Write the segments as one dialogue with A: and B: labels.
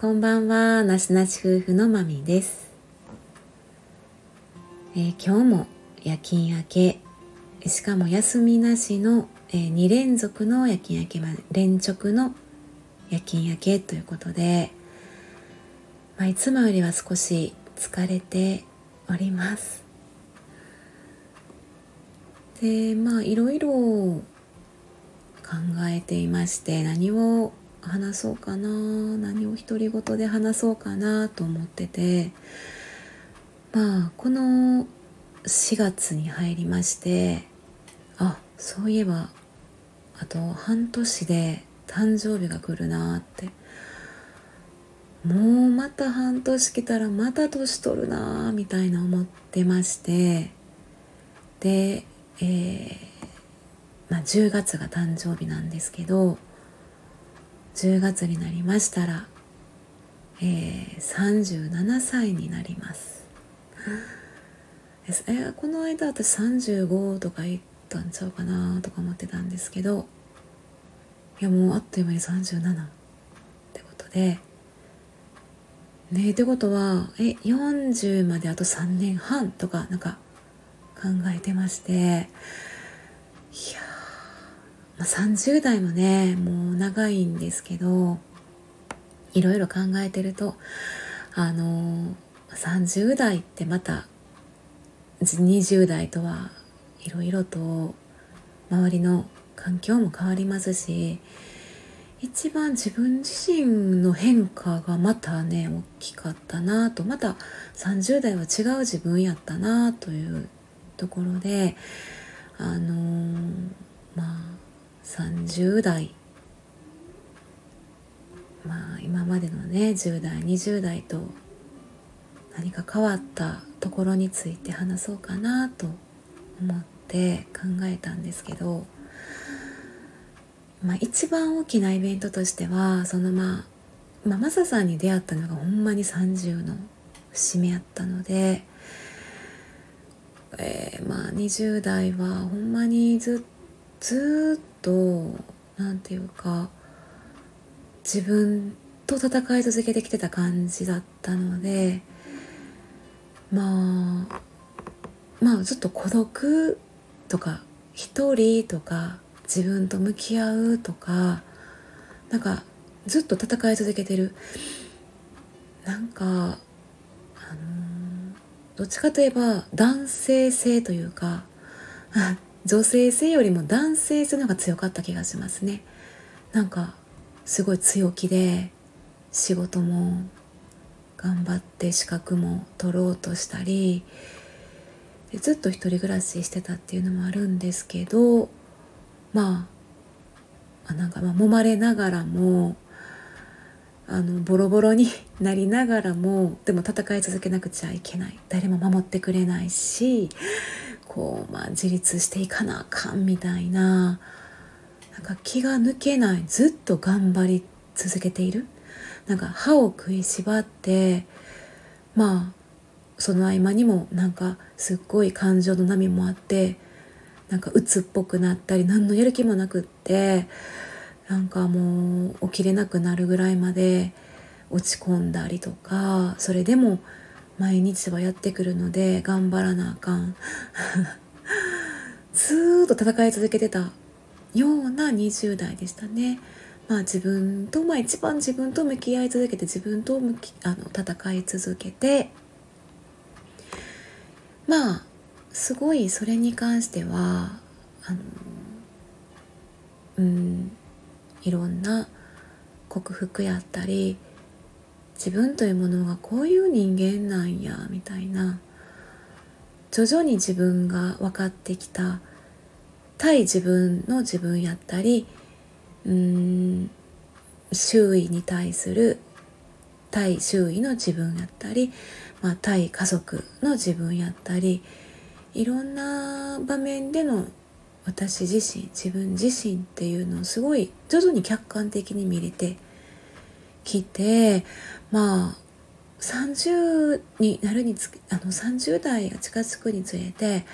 A: こんばんは。なしなし夫婦のまみです、えー、今日も夜勤明け。しかも休みなしの、えー、2連続の夜勤明け、ま、連続の夜勤明けということで、まあ、いつもよりは少し疲れております。でまあいろいろ考えていまして何を話そうかな。何を独り言で話そうかなと思ってて。まあこの4月に入りましてあそういえばあと半年で誕生日が来るなって。もうまた半年来たらまた年取るなみたいな思ってまして。で、えーまあ、10月が誕生日なんですけど10月になりましたら、えー、37歳になります。えー、この間私35とか言ったんちゃうかなとか思ってたんですけどいやもうあっという間に37ってことでねってことはえ40まであと3年半とかなんか考えてましていやまあ、30代もねもう長いんですけどいろいろ考えてるとあの30代ってまた20代とはいろいろと周りの環境も変わりますし一番自分自身の変化がまたね大きかったなとまた30代は違う自分やったなというところであのー、まあ30代。まあ今までのね10代20代と何か変わったところについて話そうかなと思って考えたんですけど、まあ、一番大きなイベントとしてはそのまあ、まあ、マサさんに出会ったのがほんまに30の節目やったので、えー、まあ20代はほんまにずずっとと何て言うか自分と戦い続けてきてた感じだったのでまあまあずっと孤独とか一人とか自分と向き合うとかなんかずっと戦い続けてる。なんかあのどっちかといえば男性性というか 女性性よりも男性性の方が強かった気がしますね。なんかすごい強気で仕事も頑張って資格も取ろうとしたりでずっと一人暮らししてたっていうのもあるんですけどまあなんかまあ揉まれながらもあのボロボロに なりながらもでも戦い続けなくちゃいけない。誰も守ってくれないしこう、まあ、自立していかなあかんみたいななんか気が抜けないずっと頑張り続けている。なんか歯を食いしばってまあその合間にもなんかすっごい感情の波もあってなんか鬱っぽくなったり何のやる気もなくってなんかもう起きれなくなるぐらいまで落ち込んだりとかそれでも毎日はやってくるので頑張らなあかん ずっと戦い続けてたような20代でしたね。まあ自分と、まあ一番自分と向き合い続けて自分と向きあの戦い続けてまあすごいそれに関してはあのうんいろんな克服やったり自分というものがこういう人間なんやみたいな。徐々に自分が分かってきた。対自分の自分やったりうん周囲に対する対周囲の自分やったり、まあ、対家族の自分やったりいろんな場面での私自身自分自身っていうのをすごい徐々に客観的に見れてきてまあ30になるにつあの30代が近づくにつれて、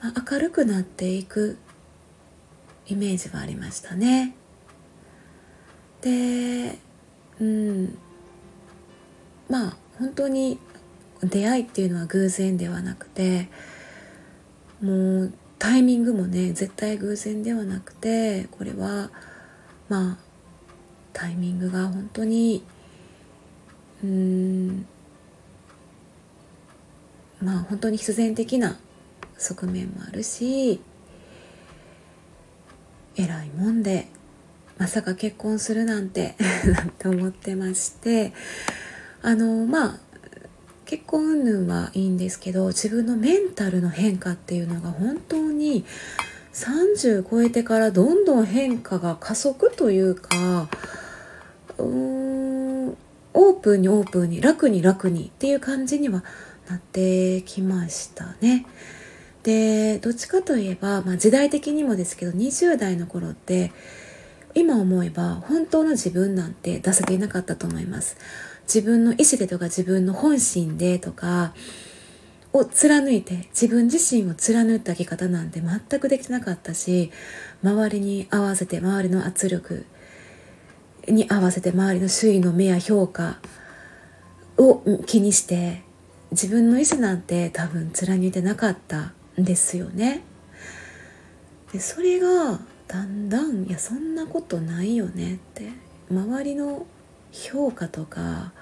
A: まあ、明るくなっていくイメージはありましたね。でうんまあ本当に出会いっていうのは偶然ではなくてもうタイミングもね絶対偶然ではなくてこれはまあタイミングが本当にうん。まあ本当に必然的な側面もあるし偉いもんでまさか結婚するなんて なんて思ってましてあのまあ結婚云々はいいんですけど自分のメンタルの変化っていうのが本当に30超えてからどんどん変化が加速というかうーんオープンにオープンに楽に楽にっていう感じにはなってきましたね。でどっちかといえば、まあ、時代的にもですけど20代の頃って今思えば本当の自分なんて出せていなかったと思います自分の意思でとか自分の本心でとかを貫いて自分自身を貫いた生き方なんて全くできてなかったし周りに合わせて周りの圧力に合わせて周りの周囲の目や評価を気にして自分の意思なんて多分貫いてなかったんですよね。でそれがだんだんいやそんなことないよねって周りの評価とか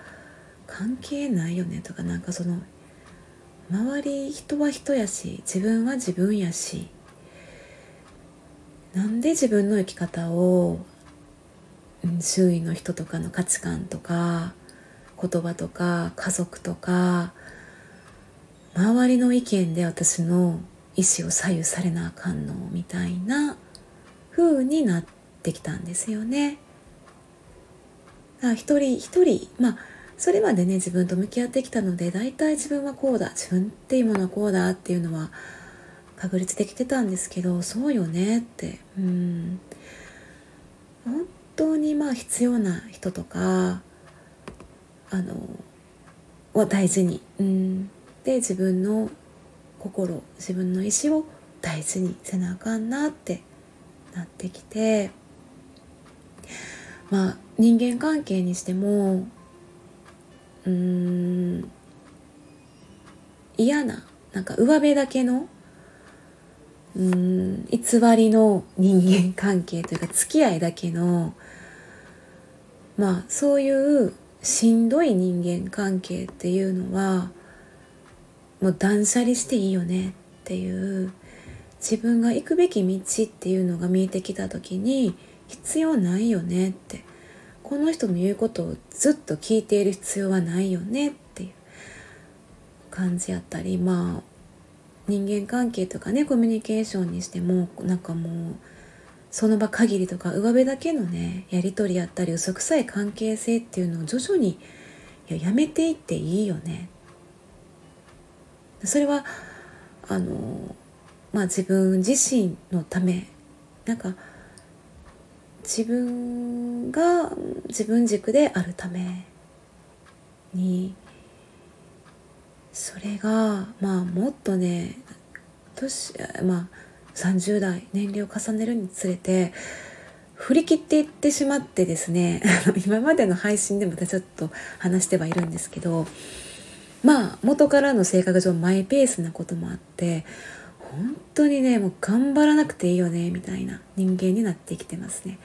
A: 関係ないよねとかなんかその周り人は人やし自分は自分やしなんで自分の生き方を周囲の人とかの価値観とか言葉とか家族とか周りの意見で私の意思を左右されなあかんのみたいな風になってきたんですよね。一人一人まあそれまでね自分と向き合ってきたので大体自分はこうだ自分っていうものはこうだっていうのは確立できてたんですけどそうよねってうん本当にまあ必要な人とかあのを大事に、うん、で自分の心自分の意志を大事にせなあかんなってなってきてまあ人間関係にしてもうーん嫌ななんか上辺だけのうん偽りの人間関係というか付き合いだけのまあそういうしんどい人間関係っていうのはもう断捨離していいよねっていう自分が行くべき道っていうのが見えてきた時に必要ないよねってこの人の言うことをずっと聞いている必要はないよねっていう感じやったりまあ人間関係とかねコミュニケーションにしてもなんかもうその場限りとか上辺だけのねやり取りやったり嘘くさい関係性っていうのを徐々にややめていっていいよね。それはあのまあ自分自身のため。なんか自分が自分軸であるためにそれがまあもっとね年まあ30代年齢を重ねるにつれて振り切っていってしまってですね 今までの配信でもちょっと話してはいるんですけどまあ元からの性格上マイペースなこともあって本当にねもう頑張らなくていいよねみたいな人間になってきてますね。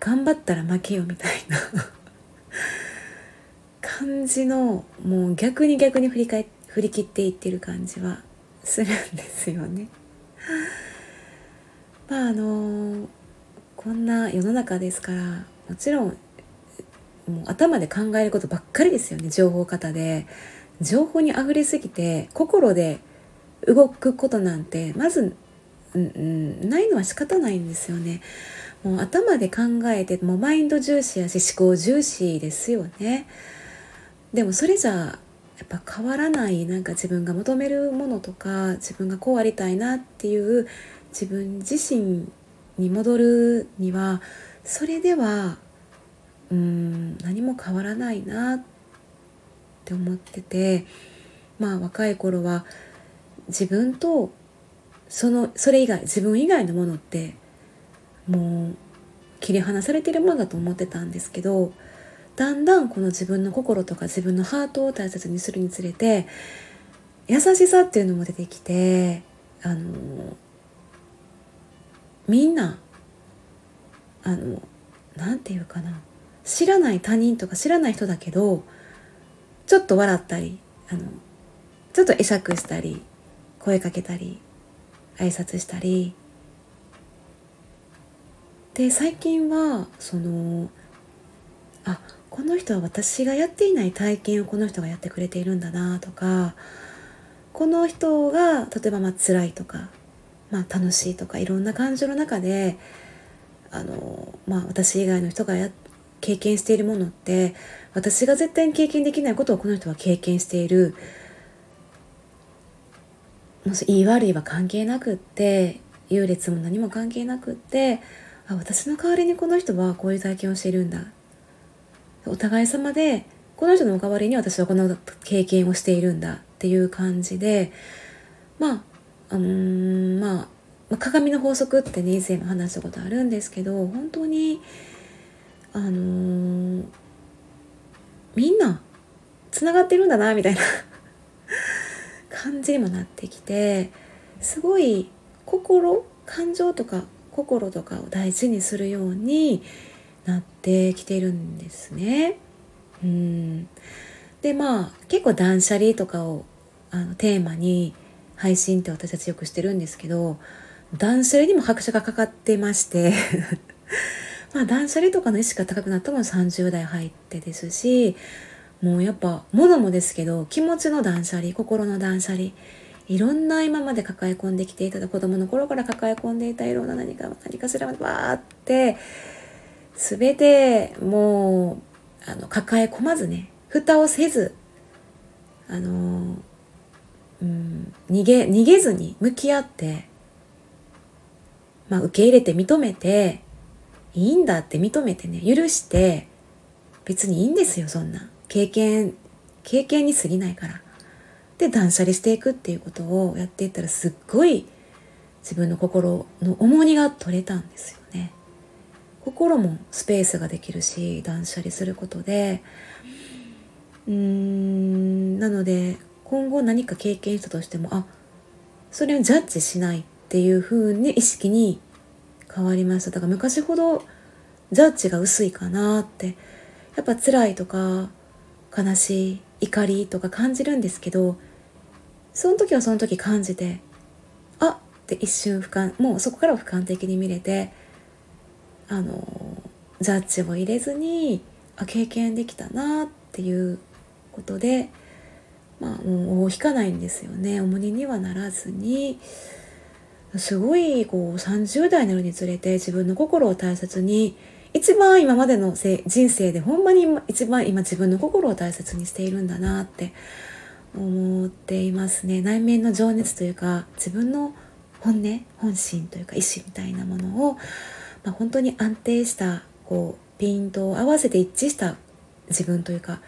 A: 頑張ったら負けよみたいな。感じのもう逆に逆に振り返振り切っていってる感じはするんですよね まああのこんな世の中ですからもちろんもう頭で考えることばっかりですよね情報型で情報にあふれすぎて心で動くことなんてまず、うん、ないのは仕方ないんですよね。もう頭で考えてもうマインド重視やし思考重視ですよね。でもそれじゃやっぱ変わらないなんか自分が求めるものとか自分がこうありたいなっていう自分自身に戻るにはそれではうん何も変わらないなって思っててまあ若い頃は自分とそのそれ以外自分以外のものってもう切り離されてるものだと思ってたんですけどだんだんこの自分の心とか自分のハートを大切にするにつれて優しさっていうのも出てきてあのみんなあのなんていうかな知らない他人とか知らない人だけどちょっと笑ったりあのちょっと会釈したり声かけたり挨拶したり。で最近はそのあこの人は私がやっていない体験をこの人がやってくれているんだなとかこの人が例えばまあ辛いとか、まあ、楽しいとかいろんな感情の中であの、まあ、私以外の人がや経験しているものって私が絶対に経験できないことをこの人は経験している。もし言い悪いは関係なくって優劣も何も関係なくってあ私の代わりにこの人はこういう体験をしているんだお互い様でこの人の代わりに私はこの経験をしているんだっていう感じでまあうんまあ鏡の法則ってね以前も話したことあるんですけど本当にあのー、みんなつながってるんだなみたいな 感じにもなってきてすごい心感情とか心とかを大事にするようになってきてるんですね。うんでまあ結構断捨離とかをあのテーマに配信って私たちよくしてるんですけど断捨離にも拍車がかかってまして まあ断捨離とかの意識が高くなったのも30代入ってですしもうやっぱ物もですけど気持ちの断捨離心の断捨離いろんな今まで抱え込んできていた子供の頃から抱え込んでいたいろんな何か何かしらわーって全てもうあの抱え込まずね蓋をせずあの、うん、逃げ逃げずに向き合って、まあ、受け入れて認めていいんだって認めてね許して別にいいんですよそんな。経験経験に過ぎないから。で断捨離していくっていうことをやっていったらすっごい自分の心の重荷が取れたんですよ。心もスペースができるし断捨離することで。うーんなので今後何か経験したとしてもあそれをジャッジしないっていう風に意識に変わりました。だから昔ほどジャッジが薄いかなって。やっぱ辛いとか悲しい怒りとか感じるんですけどその時はその時感じてあって一瞬俯瞰もうそこから俯瞰的に見れてあのジャッジを入れずにあ経験できたなっていうことでまあもう引かないんですよね。重荷にはならずに。すごいこう30代になるにつれて自分の心を大切に一番今までの人生でほんまに一番今自分の心を大切にしているんだなって思っていますね。内面の情熱というか自分の本音本心というか意志みたいなものを、まあ、本当に安定したこうピントを合わせて一致した自分というか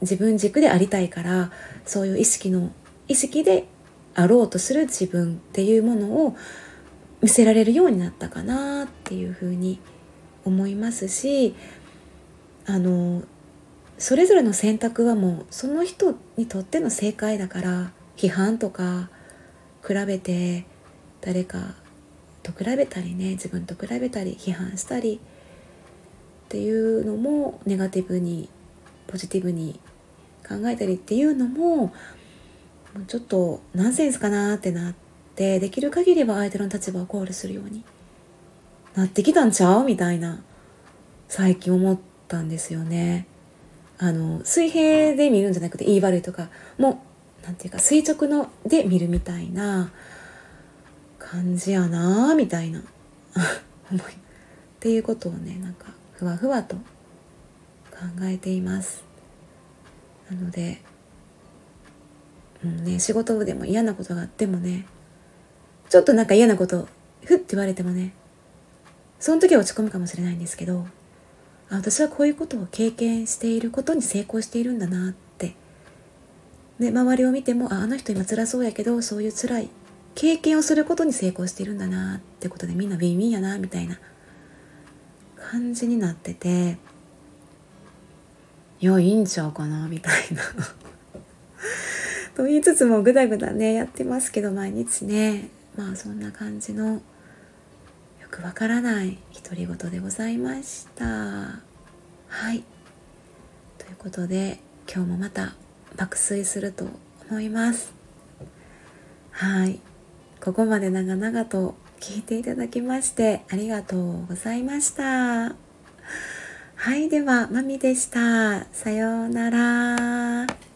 A: 自分軸でありたいからそういう意識の意識であろうとする自分っていうものを見せられるようになったかなっていうふうに思いますしあのそれぞれの選択はもうその人にとっての正解だから批判とか比べて誰かと比べたりね自分と比べたり批判したりっていうのもネガティブにポジティブに考えたりっていうのもちょっとナンセンスかなってなってできる限りは相手の立場を考慮するようになってきたんちゃう？みたいな最近思ったんですよね。あの水平で見るんじゃなくて言い悪いとかもうなんていうか垂直ので見るみたいな感じやなみたいな。思い。っていうことをねなんかふわふわと考えています。なので、うんね、仕事でも嫌なことがあってもねちょっとなんか嫌なことふって言われてもねその時は落ち込むかもしれないんですけどあ私はこういうことを経験していることに成功しているんだなって。で周りを見てもああの人今辛そうやけどそういう辛い経験をすることに成功しているんだなってことでみんなウィンウィンやなみたいな感じになってていやいいんちゃうかなみたいな。と言いつつもぐだぐだねやってますけど毎日ね。まあそんな感じのよくわからない独り言でございました。はい。ということで今日もまた爆睡すると思います。はい。ここまで長々と聞いていただきましてありがとうございました。はいではまみでした。さようなら。